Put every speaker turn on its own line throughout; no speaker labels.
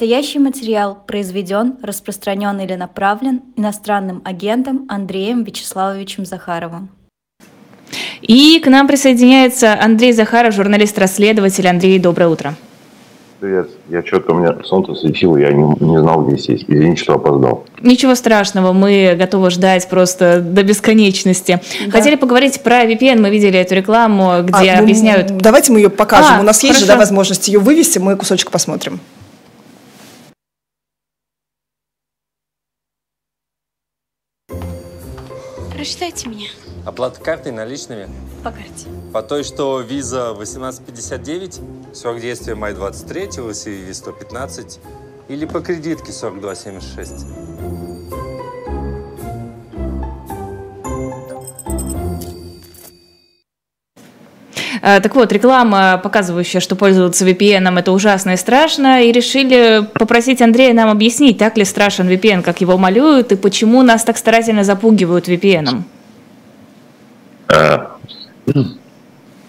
Настоящий материал произведен, распространен или направлен иностранным агентом Андреем Вячеславовичем Захаровым.
И к нам присоединяется Андрей Захаров, журналист-расследователь. Андрей, доброе утро.
Привет. Я что-то у меня солнце светило, я не, не знал, где сесть. Извините, что опоздал.
Ничего страшного, мы готовы ждать просто до бесконечности. Да. Хотели поговорить про VPN, мы видели эту рекламу, где а, объясняют...
Давайте мы ее покажем. А, у нас есть же да, возможность ее вывести, мы кусочек посмотрим.
Прочитайте меня.
Оплата картой наличными?
По карте.
По той, что виза 1859, срок действия май 23, CVV 115, или по кредитке 4276?
Так вот, реклама, показывающая, что пользоваться VPN это ужасно и страшно, и решили попросить Андрея нам объяснить, так ли страшен VPN, как его малюют, и почему нас так старательно запугивают VPN.
А,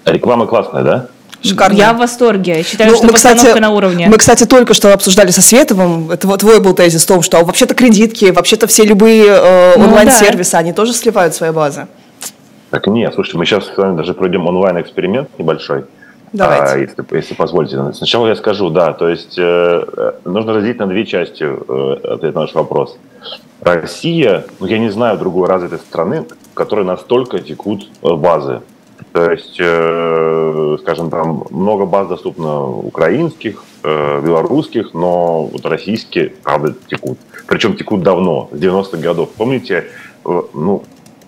реклама классная, да?
Шикарно. Я в восторге. Считаю, ну, что мы, кстати, на уровне.
Мы, кстати, только что обсуждали со Световым, это вот твой был тезис в том, что вообще-то кредитки, вообще-то все любые э, ну онлайн-сервисы, да. они тоже сливают свои базы.
Так нет, слушайте, мы сейчас с вами даже пройдем онлайн-эксперимент небольшой.
Давайте.
А, если, если позволите. Сначала я скажу, да, то есть э, э нужно разделить на две части э, ответ на наш вопрос. Россия, ну я не знаю другой развитой страны, в которой настолько текут э, базы. То есть, э, скажем, там много баз доступно украинских, э, белорусских, но вот российские, правда, текут. Причем текут давно, с 90-х годов. Помните, э, ну,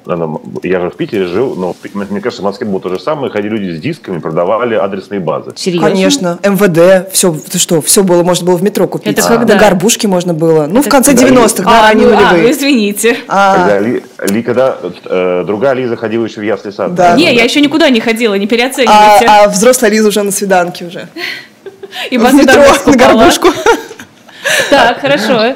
я же в Питере жил, но мне кажется, в Москве было то же самое. Ходили люди с дисками, продавали адресные базы.
Серьезно? Конечно. МВД, все, ты что, все было, можно было в метро купить.
Это когда?
На горбушке можно было. Ну, Это в конце 90-х, да,
а, ну, нулевые. А, ну, извините.
А. Когда, ли, ли, когда э, другая Лиза ходила еще в ясли сад.
Да. Не,
да.
я еще никуда не ходила, не переоценивайте.
А, а взрослая Лиза уже на свиданке уже.
И в метро на горбушку. Так, хорошо.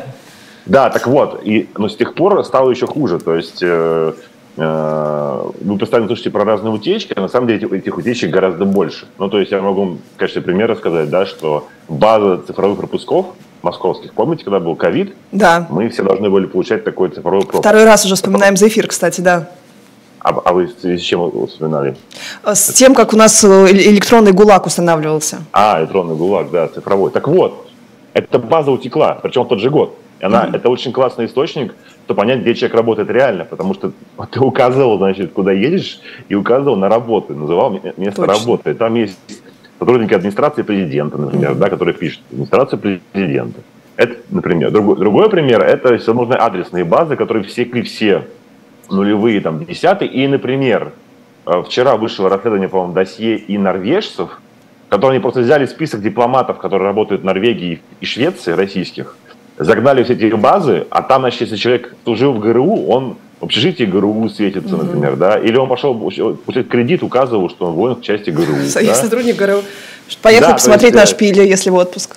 Да, так вот, и, но с тех пор стало еще хуже. То есть Э, вы постоянно слышите про разные утечки, а на самом деле этих утечек гораздо больше. Ну, то есть я могу в качестве примера сказать, да, что база цифровых пропусков московских, помните, когда был ковид?
Да.
Мы все должны были получать такой цифровой пропуск.
Второй раз уже вспоминаем за эфир, кстати, да.
А, а вы с чем вспоминали?
С тем, как у нас э, электронный ГУЛАГ устанавливался.
А, электронный ГУЛАГ, да, цифровой. Так вот, эта база утекла, причем в тот же год. Она, mm-hmm. Это очень классный источник то понять, где человек работает реально, потому что ты указывал, значит, куда едешь, и указывал на работу, называл место Точно. работы. Там есть сотрудники администрации президента, например, mm-hmm. да, которые пишут администрация президента. Это, например. Другой, другой пример – это всевозможные адресные базы, которые всекли все нулевые, там, десятые. И, например, э, вчера вышло расследование, по-моему, досье и норвежцев, которые они просто взяли список дипломатов, которые работают в Норвегии и Швеции, российских, загнали все эти базы, а там, значит, если человек служил в ГРУ, он в общежитии ГРУ светится, mm-hmm. например, да, или он пошел получать кредит, указывал, что он воин в части ГРУ.
Я да? сотрудник ГРУ. Поехал да, посмотреть есть, на э, шпиле, если в отпуск.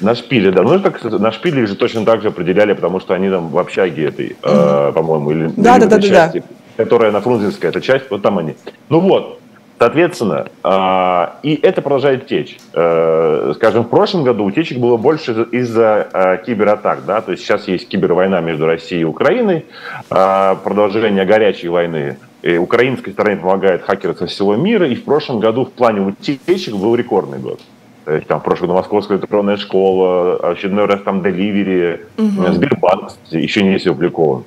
На шпиле, да. Ну, как на шпиле их же точно так же определяли, потому что они там в общаге этой, mm-hmm. э, по-моему, или,
да,
или
да, да,
части,
да.
которая на Фрунзенской, эта часть, вот там они. Ну вот, Соответственно, а, и это продолжает течь. Э, скажем, в прошлом году утечек было больше из-за а, кибератак. Да? То есть сейчас есть кибервойна между Россией и Украиной, а, продолжение горячей войны. И украинской стороне помогает хакеры со всего мира. И в прошлом году в плане утечек был рекордный год. То есть там в прошлом году Московская электронная школа, очередной раз там Деливери, угу. Сбербанк еще не есть опубликован.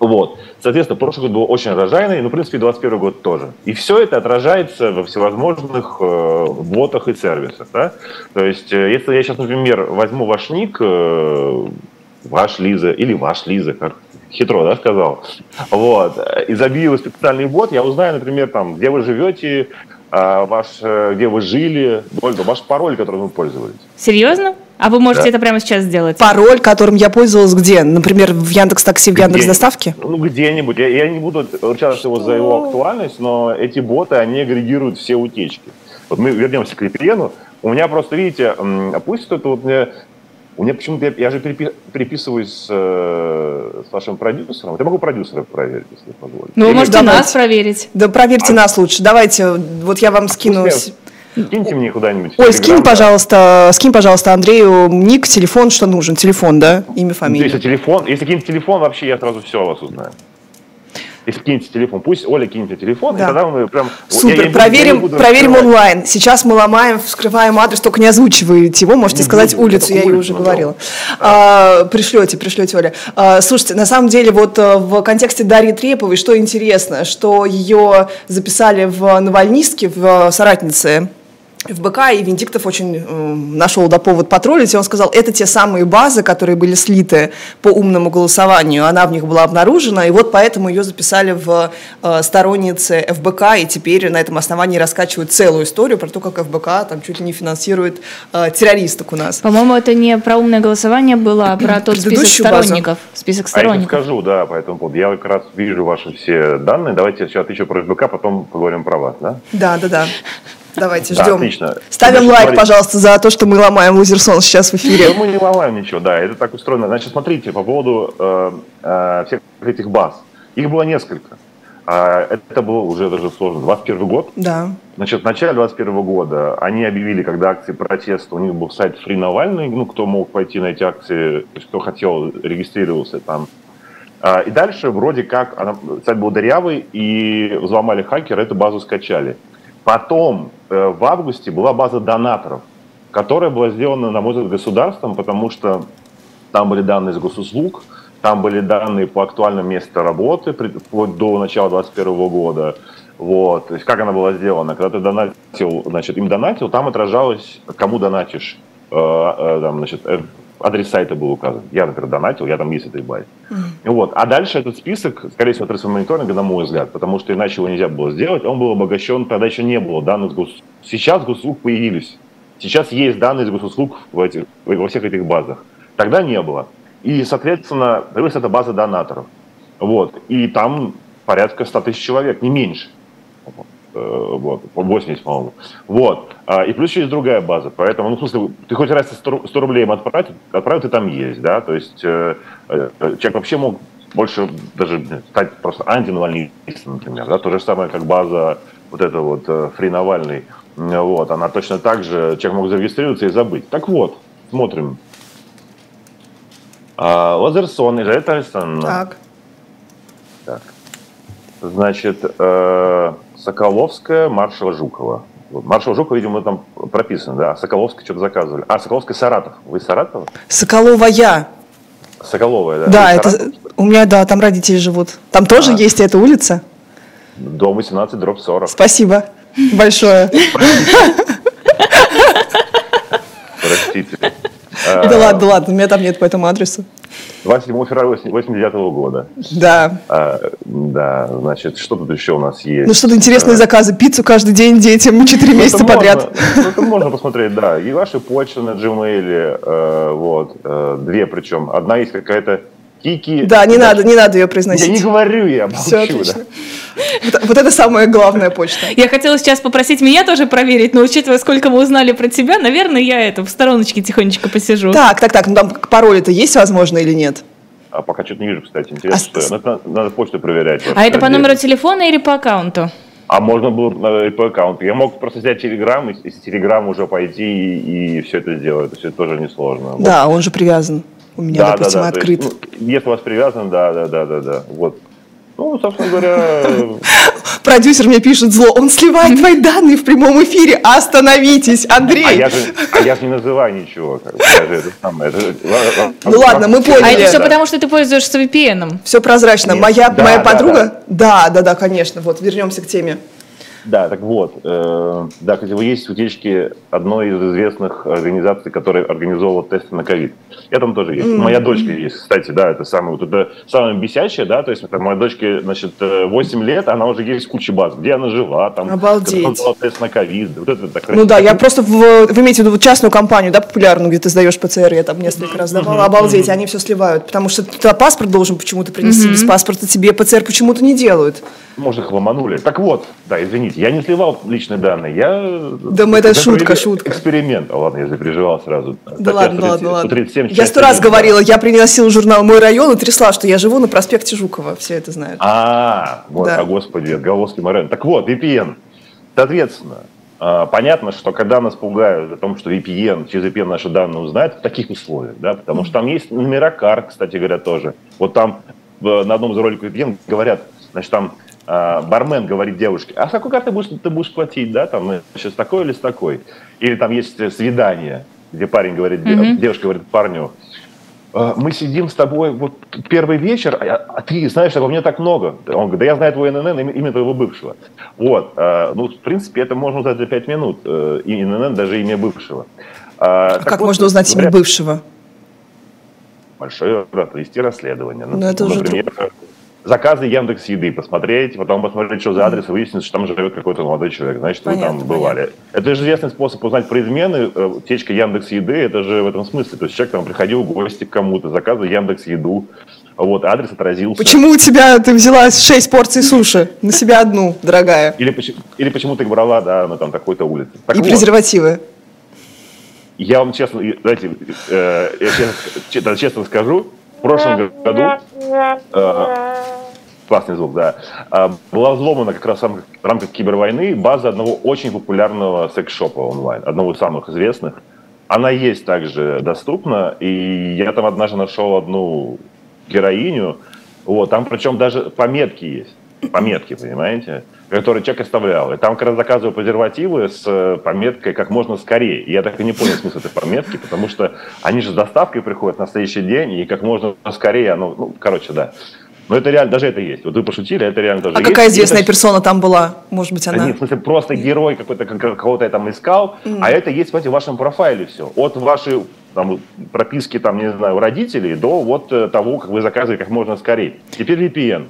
Вот. Соответственно, прошлый год был очень урожайный, ну, в принципе, 2021 год тоже. И все это отражается во всевозможных э, ботах и сервисах. Да? То есть, э, если я сейчас, например, возьму ваш ник, э, ваш Лиза, или ваш Лиза, как хитро, да, сказал, вот, и забью специальный бот, я узнаю, например, там, где вы живете, э, ваш, э, где вы жили, ваш пароль, которым вы пользовались.
Серьезно? А вы можете да. это прямо сейчас сделать?
Пароль, которым я пользовалась где? Например, в Яндекс Такси, в Яндекс Доставке?
Ну, где-нибудь. Я, я не буду ручаться его за его актуальность, но эти боты, они агрегируют все утечки. Вот мы вернемся к VPN. У меня просто, видите, пусть это вот мне у меня почему-то, я, я же перепи, переписываюсь с, э, с вашим продюсером. Я могу продюсера проверить, если позволите.
Ну, вы можете нас проверить.
Да проверьте а, нас лучше. Давайте, вот я вам скину...
Пусть Киньте мне куда-нибудь.
Ой, скинь,
да.
пожалуйста, скинь, пожалуйста, Андрею ник, телефон, что нужен. Телефон, да? Имя,
Если
фамилия.
телефон, если кинете телефон, вообще я сразу все о вас узнаю. Если кинете телефон, пусть Оля кинет телефон,
Да.
и тогда мы прям... я- я
Супер,
буду- я
проверим,
не буду
проверим
раскрывать.
онлайн. Сейчас мы ломаем, вскрываем адрес, только не озвучиваете его, можете
Не
сказать
буду,
улицу,
я
я ее уже говорила. А, пришлете, пришлете, Оля. А, слушайте, на самом деле вот э, в контексте Дарьи Треповой, что интересно, что ее записали в Навальнистке, в э, соратнице ФБК, и Венедиктов очень э, нашел да, повод потроллить, и он сказал, это те самые базы, которые были слиты по умному голосованию, она в них была обнаружена, и вот поэтому ее записали в э, сторонницы ФБК, и теперь на этом основании раскачивают целую историю про то, как ФБК там чуть ли не финансирует э, террористок у нас.
По-моему, это не про умное голосование было, а про тот список
базу.
сторонников. Список
А я
сторонников.
скажу, да, по этому поводу. Я как раз вижу ваши все данные. Давайте я сейчас отвечу про СБК, потом поговорим про вас, да?
Да, да, да. Давайте,
Да,
ждем.
отлично.
Ставим
Значит,
лайк,
смотрите.
пожалуйста, за то, что мы ломаем лузерсон сейчас в эфире.
Да мы не ломаем ничего, да, это так устроено. Значит, смотрите, по поводу э, э, всех этих баз. Их было несколько. А, это было уже даже сложно. 21 год.
Да.
Значит, в начале 21 года они объявили, когда акции протеста, у них был сайт Free Навальный, ну, кто мог пойти на эти акции, кто хотел, регистрировался там. А, И дальше вроде как она- сайт был дырявый, и взломали хакеры, эту базу скачали. Потом э, в августе была база донаторов, которая была сделана, на мой взгляд, государством, потому что там были данные из госуслуг, там были данные по актуальному месту работы вплоть до начала 2021 года. Вот. То есть как она была сделана? Когда ты донатил, значит, им донатил, там отражалось, кому донатишь. Э, э, там, значит, адрес сайта был указан. Я, например, донатил, я там есть этой базе. Вот. А дальше этот список, скорее всего, отрывается мониторинга, на мой взгляд, потому что иначе его нельзя было сделать. Он был обогащен, тогда еще не было данных гос... Сейчас госуслуг появились. Сейчас есть данные из госуслуг в этих, во всех этих базах. Тогда не было. И, соответственно, появилась эта база донаторов. Вот. И там порядка 100 тысяч человек, не меньше. Вот. Э, Вот, по 80, по-моему. Вот. А, И плюс еще есть другая база. Поэтому, ну, в смысле, ты хоть раз 100 ру- 100 рублей им отправить, отправил, ты там есть, да. То есть э, э, человек вообще мог больше даже стать просто антинавальнистом, например, да. То же самое, как база вот эта вот Free Навальный. Вот, она точно так же, человек мог зарегистрироваться и забыть. Так вот, смотрим. А, Лазерсон, Елизавета Александровна.
Так.
Так. Значит, э, Соколовская, маршала Жукова. Маршал Жукова, видимо, там прописано, да. А Соколовская что-то заказывали. А, Соколовская Саратов. Вы из Саратова?
Соколовая.
Соколовая, да.
Да,
Вы
это у меня, да, там родители живут. Там тоже
А.
есть эта улица?
Дом 18, дробь 40.
Спасибо большое.
Простите.
Да
Э,
ладно, да ладно, у меня там нет по этому адресу.
27 февраля 89 года.
Да.
А, Да, значит, что тут еще у нас есть?
Ну что-то интересные заказы. Пиццу каждый день детям 4
Ну,
месяца
это
подряд.
Можно, ну, это можно посмотреть, да. И ваши почты на Gmail, э, вот, э, две причем. Одна есть какая-то Кики.
Да, не надо, не надо ее
Я не
произносить.
говорю, я молчу,
Все
да.
Вот, вот это самая главная почта.
Я хотела сейчас попросить меня тоже проверить, но учитывая, сколько мы узнали про тебя, наверное, я это в стороночке тихонечко посижу.
Так, так, так, ну там пароли-то есть, возможно, или нет?
А пока что-то не вижу, кстати. Интересно,
А с-
что... Надо, надо почту проверять.
А это по номеру телефона или по аккаунту?
А можно было на по аккаунту. Я мог просто взять Телеграм, и из Телеграма уже пойти и, и все это сделать. То есть это тоже несложно. Вот.
Да, он же привязан. У меня,
да,
допустим,
да, да.
Открыт.
есть, ну, если у вас привязан, да, да, да, да, да. Вот. Ну, собственно говоря,
Продюсер мне пишет зло, он сливает твои данные в прямом эфире. Остановитесь, Андрей.
а я же, а я же не называю ничего. Как бы. Это это-
Ну ладно, мы поняли.
А это все
Да.
потому, что ты пользуешься VPN.
Все прозрачно.
Нет.
Моя,
Да,
моя
да,
подруга? Да. да, да, конечно. Вот, вернемся к теме.
Да, так вот, э, да, кстати, вы есть утечки одной из известных организаций, которая организовывала тесты на ковид. Я там тоже есть. Моя дочка есть, кстати, да, это самое, вот это самое бесячее, да, то есть это моей дочке, значит, э, 8 лет, она уже есть куча баз, где она жила, там,
Обалдеть.
тест на ковид, вот это так
Ну да, я просто, в, вы имеете в виду частную компанию, да, популярную, где ты сдаешь ПЦР, я там несколько раз давала, обалдеть, они все сливают, потому что ты туда паспорт должен почему-то принести, без паспорта тебе ПЦР почему-то не делают.
Может, их ломанули. Так вот, да, извините, я не сливал личные данные, я...
Да мы- это
я
шутка, шутка.
Эксперимент. А ладно, я запереживал сразу.
Да ладно, ладно, ладно.
137,
Я сто раз говорила, я приносила журнал «Мой район» и трясла, что я живу на проспекте Жукова, все это знают.
А, вот,
Да.
а господи, отголоски Морен. Так вот, VPN. Соответственно, А, Понятно, что когда нас пугают о том, что VPN, через VPN наши данные узнают, в таких условиях, да, потому что там есть номера карт, кстати говоря, тоже. Вот там э, на одном из роликов VPN говорят, значит, там бармен говорит девушке, а с какой карты будешь, ты будешь платить, да, там, сейчас такой или с такой. Или там есть э, свидание, где парень говорит,
Мгм.
девушка говорит парню, «А, мы сидим с тобой вот первый вечер, а, а ты знаешь, что у меня так много. Он говорит, да я знаю твой ННН, имя, имя твоего бывшего. Вот, а, ну, в принципе, это можно узнать за пять минут, э, и ННН, даже имя бывшего. А,
А
так
как
вот,
можно узнать имя
говоря,
бывшего?
Большое провести расследование.
Ну, это уже
Например, заказы Яндекс Еды посмотреть, потом посмотреть, что за адрес, и выяснить, что там живет какой-то молодой человек. Значит, вы
Понятно,
там бывали. Это же известный способ узнать про измены. Э, Течка Яндекс Еды, это же в этом смысле. То есть человек там приходил в гости к кому-то, заказывал Яндекс Еду, вот, адрес отразился.
Почему у тебя ты взяла 6 порций суши? На себя одну, дорогая.
Или, или почему ты брала, да, на там такой-то улице. Так
И
вот,
презервативы.
Я вам честно, знаете, э, я честно, честно скажу, в прошлом году, э, классный звук, да, э, была взломана как раз в рамках, в рамках кибервойны база одного очень популярного секс-шопа онлайн, одного из самых известных. Она есть также доступна, и я там однажды нашел одну героиню, вот, там причем даже пометки есть, пометки, понимаете, которые человек оставлял. И там как раз заказываю презервативы с э, пометкой «как можно скорее». И я так и не понял смысл этой пометки, потому что они же с доставкой приходят на следующий день, и как можно скорее, оно, ну, короче, да. Но это реально, даже это есть. Вот вы пошутили, это реально тоже
А
есть.
какая
И
известная
это-
персона там была? Может быть,
да
она...
нет, в смысле, просто герой какой-то, как- кого-то я там искал, а это есть, понимаете, в вашем профайле все. От вашей там, прописки, там, не знаю, у родителей до вот э, того, как вы заказываете как можно скорее. Теперь VPN.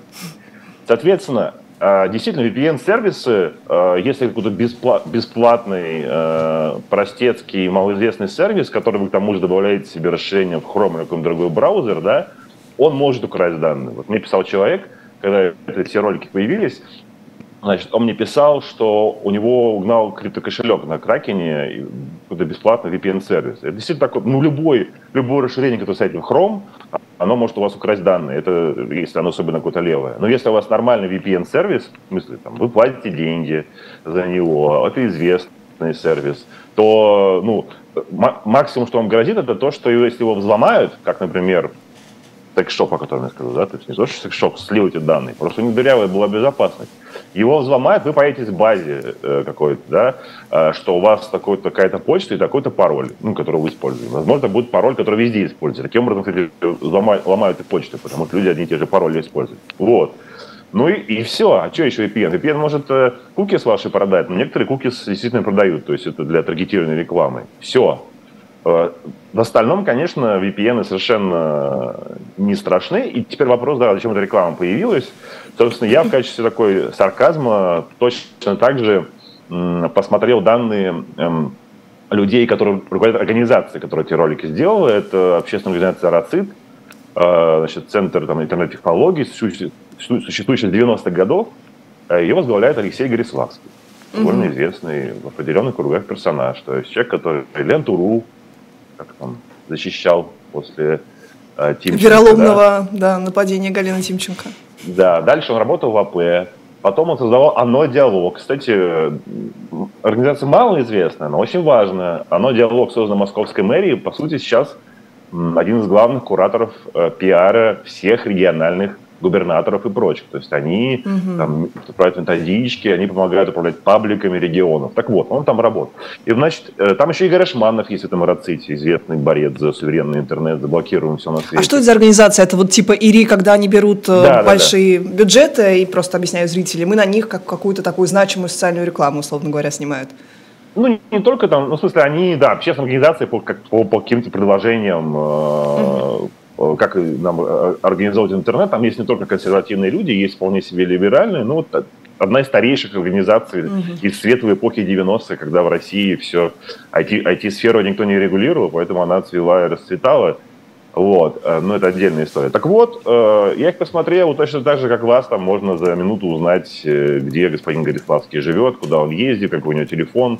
Соответственно, э, действительно, VPN-сервисы, э, если какой-то беспла- бесплатный, э, простецкий, малоизвестный сервис, который вы к тому же добавляете себе расширение в Chrome или какой-нибудь другой браузер, да, он может украсть данные. Вот мне писал человек, когда это- все ролики появились, Значит, он мне писал, что у него угнал криптокошелек на Кракене, и какой-то бесплатный VPN-сервис. Это действительно такое, ну, любой, любое расширение, которое стоит в Chrome, оно может у вас украсть данные, это если оно особенно какое-то левое. Но если у вас нормальный VPN-сервис, в смысле, там, вы платите деньги за него, это известный сервис, то, ну, ма- максимум, что вам грозит, это то, что если его взломают, как, например, секс-шоп, о котором я сказал, да, то есть не то, что секс-шоп слил эти данные, просто у них дырявая была безопасность. Его взломают, вы поедете в базе э, какой-то, да, э, что у вас такой, такая-то почта и такой-то пароль, ну, который вы используете. Возможно, будет пароль, который везде используется. Таким образом, кстати, взломают, ломают и почту, потому что люди одни и те же пароли используют. Вот. Ну и, и все. А что еще VPN? VPN может э, cookies ваши продать, но некоторые cookies действительно продают, то есть это для таргетированной рекламы. Все. Э, В остальном, конечно, VPN совершенно не страшны. И теперь вопрос, да, зачем эта реклама появилась. Собственно, я в качестве такой сарказма точно так же посмотрел данные эм, людей, которые руководят организацией, которая эти ролики сделала. Это общественная организация «Рацит», э, значит, центр там, интернет-технологий, существующий с 90-х годов. Э, Ее возглавляет Алексей Гориславский, довольно известный в определенных кругах персонаж. То есть человек, который Ленту.ру как там, защищал после э, Тимченко, да.
Вероломного да, нападения Галины Тимченко.
Да, дальше он работал в АП. Потом он создавал «Оно Диалог». Кстати, организация малоизвестная, но очень важная. «Оно Диалог» создан Московской мэрией. По сути, сейчас один из главных кураторов э, пиара всех региональных губернаторов и прочих. То есть они там отправляют методички, они помогают управлять пабликами регионов. Так вот, он там работал. И, значит, э, там еще Игорь Ашманов есть в этом Раците, известный борец за суверенный интернет, заблокируем все на свете.
А что это за организация? Это вот типа ИРИ, когда они берут э,
Да, да,
большие бюджеты и просто объясняю зрителям, мы на них как какую-то такую значимую социальную рекламу, условно говоря, снимают.
Ну, не, не только там, ну, в смысле, они, да, общественные организации по, как, по, по каким-то предложениям, э, э, как и нам э, организовать интернет, там есть не только консервативные люди, есть вполне себе либеральные, ну, вот э, одна из старейших организаций из светлой эпохи 90-х, когда в России все, IT, IT-сферу никто не регулировал, поэтому она цвела и расцветала. Вот, э, ну это отдельная история. Так вот, э, я их посмотрел, точно так же, как вас, там можно за минуту узнать, э, где господин Гориславский живет, куда он ездит, какой у него телефон,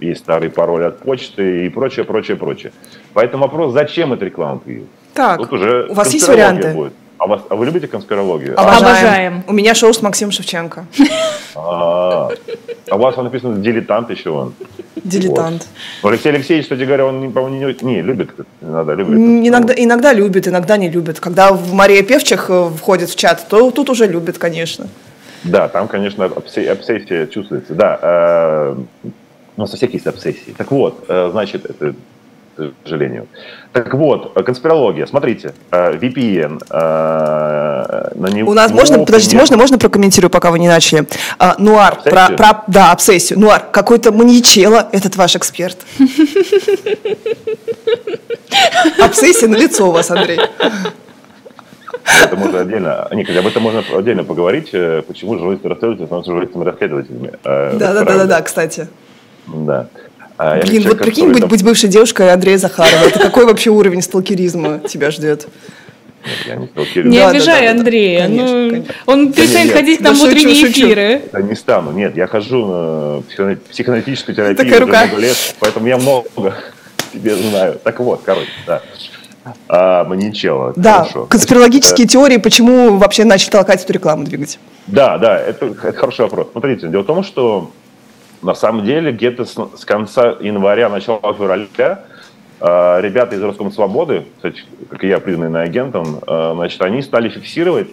есть старый пароль от почты и прочее, прочее, прочее. Поэтому вопрос, зачем эта реклама появилась?
Так,
Тут уже
у вас есть варианты?
будет. А, вас, а вы любите конспирологию?
Обожаем.
У меня шоу с Максимом Шевченко.
А, а у вас там написано дилетант еще он.
Дилетант.
Вот. Алексей Алексеевич, кстати говоря, он, по-моему, не, не любит. Надо, любит.
Иногда, иногда любит, иногда не любит. Когда в Мария Певчих э, входит в чат, то тут уже любит, конечно.
Да, там, конечно, обсе- обсессия чувствуется. Да, э, у нас у всех есть обсессии. Так вот, э, значит, это к сожалению. Так вот, э, конспирология. Смотрите, э, VPN. на него,
У нас можно, подождите,
нет.
можно, можно прокомментирую, пока вы не начали? А, нуар, про,
Обсессию?
про, да, обсессию. Нуар, какой-то маньячело этот ваш эксперт. Обсессия на лицо у вас, Андрей.
Это можно отдельно. Нет, об этом можно отдельно поговорить. Почему журналисты расследователи становятся журналистами-расследователями.
Да, да, да, да, да, кстати.
Да. А
Блин,
человек,
вот прикинь, быть,
там-
быть бывшей девушкой Андрея Захарова. Это какой вообще уровень сталкеризма тебя ждет?
Я не сталкерю.
Не
Да, да,
обижай
да, да, да.
Андрея.
Конечно,
ну,
конечно.
Он перестанет
нет.
ходить к нам
Да
в утренние
шучу.
эфиры.
Это не стану. Нет, я хожу на психо- психоаналитическую терапию
Такая
уже
рука.
много лет, поэтому я много тебе знаю. Так вот, короче, да. А, маньячелло.
Да,
хорошо.
конспирологические теории, почему вообще начали толкать эту рекламу двигать?
Да, да, это, это хороший вопрос. Смотрите, дело в том, что на самом деле где-то с, с конца января, начала февраля э, ребята из Роском Свободы, кстати, как и я, признанный агентом, э, значит, они стали фиксировать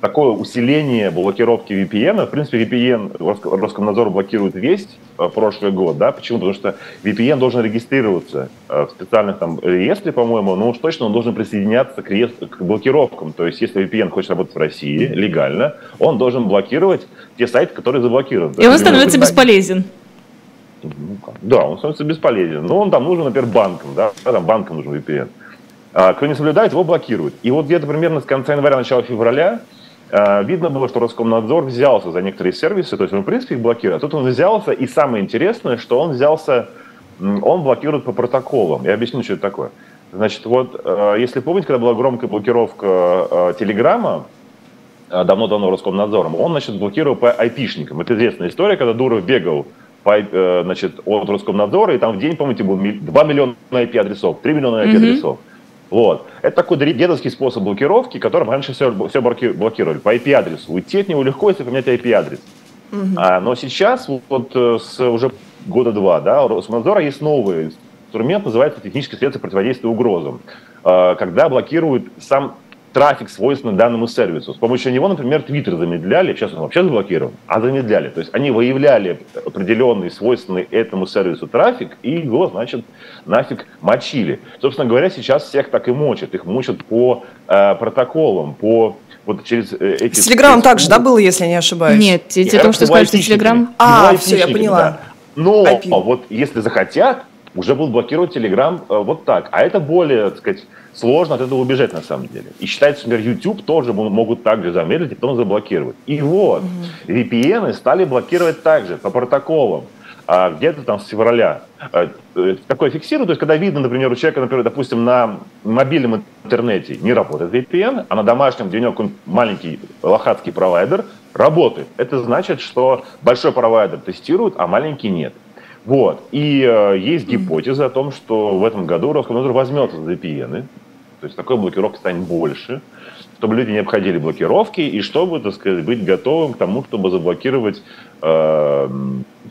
такое усиление блокировки VPN. В принципе, VPN Рос- Роскомнадзор блокирует весь э, прошлый год, да? Почему? Потому что VPN должен регистрироваться э, в специальных там реестре, по-моему, но уж точно он должен присоединяться к, реестру- к блокировкам. То есть, если VPN хочет работать в России легально, он должен блокировать те сайты, которые заблокированы.
И он становится бесполезен.
ну? Да, он становится бесполезен. Но он там нужен, например, банкам, да, Да, там банкам нужен VPN. А, кто не соблюдает, его блокируют. И вот где-то примерно с конца января, начала февраля а, видно было, что Роскомнадзор взялся за некоторые сервисы, то есть он, в принципе, их блокирует. А тут он взялся, и самое интересное, что он взялся, он блокирует по протоколам. Я объясню, что это такое. Значит, вот, э, если помните, когда была громкая блокировка э, Телеграма, э, давно-давно Роскомнадзором, он, значит, блокировал по айпишникам. Это известная история, когда Дуров бегал по, значит, от Роскомнадзора, и там в день, помните, было ми- 2 миллиона IP-адресов, 3 миллиона IP-адресов. Вот. Это такой дедовский способ блокировки, которым раньше все, все блокировали. По IP-адресу. Уйти от него легко, если поменять IP-адрес. А, но сейчас, вот, э, с уже года два, да, у Роскомнадзора есть новый инструмент, называется техническое средство противодействия угрозам, э, когда блокируют сам трафик, свойственный данному сервису. С помощью него, например, Twitter замедляли, сейчас он вообще заблокирован, а замедляли. То есть они выявляли определенный, свойственный этому сервису трафик, и его, значит, нафиг мочили. Собственно говоря, сейчас всех так и мочат. Их мочат по э, протоколам, по вот через э, эти...
С Телеграмом также, да, было, если я не ошибаюсь?
Нет, тебе
это
только что сказать, что
айтишниками.
Телеграм...
А, всё, я поняла.
да. Но
IP.
вот если захотят, уже будут блокировать Телеграм э, вот так. А это более, так сказать, сложно от этого убежать на самом деле. И считается, например, YouTube тоже мо- могут также замедлить и потом заблокировать. И вот, VPN стали блокировать также по протоколам. А где-то там с февраля. Э, э, Такое фиксируют, то есть когда видно, например, у человека, например, допустим, на мобильном интернете не работает VPN, а на домашнем, где у него маленький лохатский провайдер, работает. Это значит, что большой провайдер тестирует, а маленький нет. Вот. И э, есть гипотеза о том, что в этом году Роскомнадзор возьмется за VPN, то есть такой блокировки станет больше, чтобы люди не обходили блокировки и чтобы, так сказать, быть готовым к тому, чтобы заблокировать э,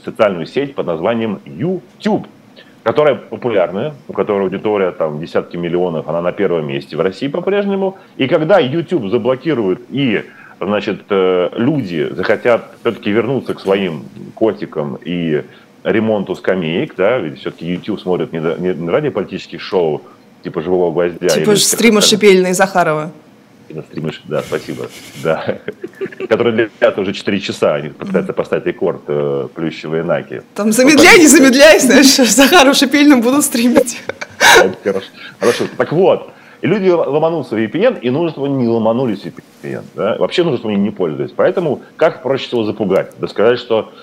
социальную сеть под названием YouTube, которая популярная, у которой аудитория там десятки миллионов, она на первом месте в России по-прежнему. И когда YouTube заблокируют и значит, э, люди захотят все-таки вернуться к своим котикам и ремонту скамеек, да, ведь все-таки YouTube смотрит не ради политических шоу, типа «Живого гвоздя».
Типа стрима. Шипельной и Захарова.
Стриме, да, спасибо. Да. Которые длятся уже 4 часа. Они пытаются поставить рекорд э, плющевые наки.
Там замедляй, не замедляй, знаешь, Захаров Шипельным будут стримить.
Хорошо. Хорошо. Так вот, и люди ломанутся в VPN, и нужно, чтобы они не ломанулись в VPN. Да? Вообще нужно, чтобы они не пользовались. Поэтому как проще всего запугать? Да сказать, что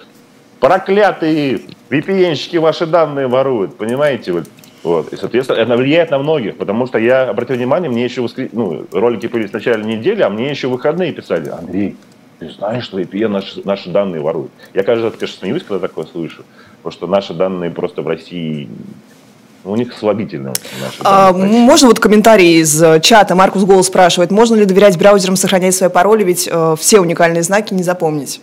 проклятые VPN-щики ваши данные воруют, понимаете? Вот. Вот. И, соответственно, это влияет на многих, потому что я обратил внимание, мне еще воскр... ну, ролики появились в начале недели, а мне еще выходные писали, Андрей, ты знаешь, что VPN наши, наши данные воруют? Я каждый раз, конечно, смеюсь, когда такое слышу, потому что наши данные просто в России У них слабительные наши
А,
данные.
можно вот комментарий из э, чата? Маркус Голос спрашивает, можно ли доверять браузерам сохранять свои пароли, ведь э, все уникальные знаки не запомнить.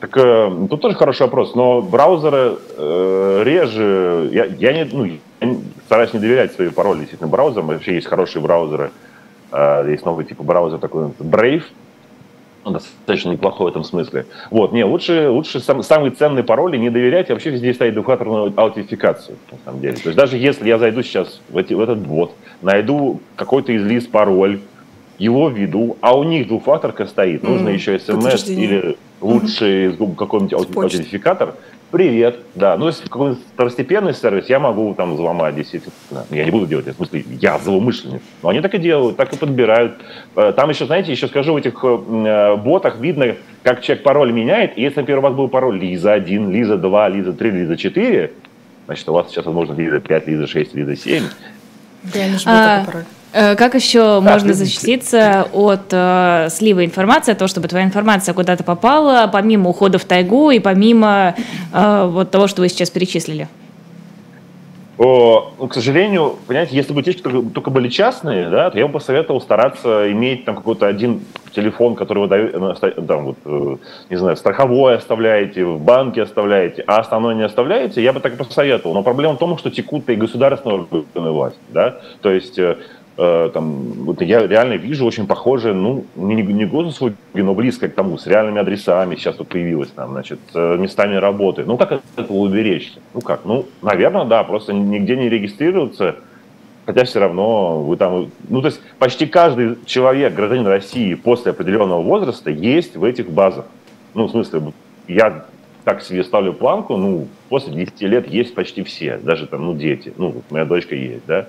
Так э, тут тоже хороший вопрос, но браузеры э, реже, я, я не, ну, я стараюсь не доверять свои пароли действительно браузерам, вообще есть хорошие браузеры, Э, есть новый тип браузера такой Brave, он достаточно неплохой в этом смысле. Вот, не, лучше, лучше сам, самые ценные пароли не доверять и вообще везде ставить двухфакторную аутентификацию, на самом деле. То есть даже если я зайду сейчас в, эти, в этот бот, найду какой-то из лист пароль, его введу, а у них двухфакторка стоит, нужно
Мгм.
еще смс
Подтверждение.
Или лучше какой-нибудь аутентификатор. Привет, да. Ну, если какой-нибудь второстепенный сервис, я могу там взломать действительно. Я не буду делать, это, в смысле, я злоумышленник. Но они так и делают, так и подбирают. Э, Там еще, знаете, еще скажу, в этих э, ботах видно, как человек пароль меняет. И если, например, у вас был пароль Лиза 1, Лиза 2, Лиза 3, Лиза 4, значит, у вас сейчас, возможно, Лиза 5, Лиза 6, Лиза 7.
Реально же был
А,
такой пароль.
Э, Как еще можно
ты-
защититься от э, слива информации, от того, чтобы твоя информация куда-то попала, помимо ухода в тайгу и помимо э, вот того, что вы сейчас перечислили?
О, ну, к сожалению, понимаете, если бы утечки только, только были частные, да, то я бы посоветовал стараться иметь там какой-то один телефон, который вы даете, там, вот, э, не знаю, страховой оставляете, в банке оставляете, а основной не оставляете, я бы так и посоветовал. Но проблема в том, что текут и государственные органы власти, да, то есть э, там, вот я реально вижу очень похожие, ну, не, не госуслуги, но близко к тому, с реальными адресами сейчас вот появилось там, значит, э, местами работы. Ну, как от этого уберечься? Ну, как? Ну, наверное, да, просто нигде не регистрироваться, хотя все равно вы там... Ну, то есть почти каждый человек, гражданин России после определенного возраста есть в этих базах. Ну, в смысле, я так себе ставлю планку, ну, после 10 лет есть почти все, даже там, ну, дети. Ну, моя дочка есть, да.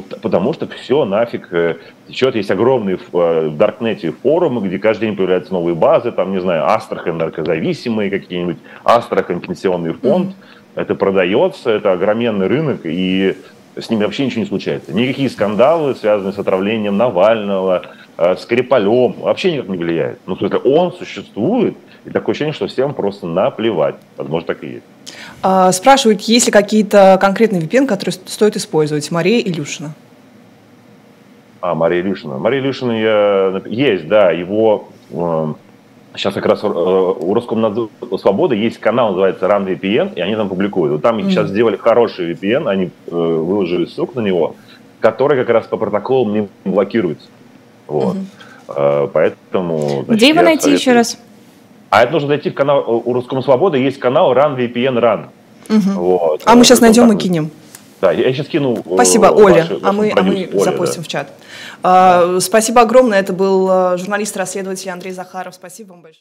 Потому что все нафиг э, течет. Есть огромные в, э, в Даркнете форумы, где каждый день появляются новые базы, там, не знаю, Астрахань наркозависимые какие-нибудь, Астрахань пенсионный фонд. Это продается, это огроменный рынок, и с ними вообще ничего не случается. Никакие скандалы, связанные с отравлением Навального, э, Скрипалем, вообще никак не влияют. Ну, то есть он существует, и такое ощущение, что всем просто наплевать. Возможно, так и есть.
А, спрашивают, есть ли какие-то конкретные VPN, которые стоит использовать. Мария Илюшина.
А, Мария Илюшина. Мария Илюшина я... есть, да, его... э, сейчас как раз э, у Роскомнадзора Свободы есть канал, называется RAN VPN, и они там публикуют. Вот там сейчас сделали хороший VPN, они э, выложили ссылку на него, который как раз по протоколу не блокируется. Вот. Э, поэтому... значит,
Где его найти
советую-
еще раз?
А это нужно зайти в канал, у Роском Свободы есть канал RAN VPN RAN. Вот.
А мы сейчас
Вот
найдем
так
и кинем.
Да, я сейчас кину. э,
Спасибо,
ваши-
Оля. А
вашему
мы, а мы
продюсеру Оле, да.
запустим в чат. А, спасибо огромное. Это был э, журналист-расследователь Андрей Захаров. Спасибо вам большое.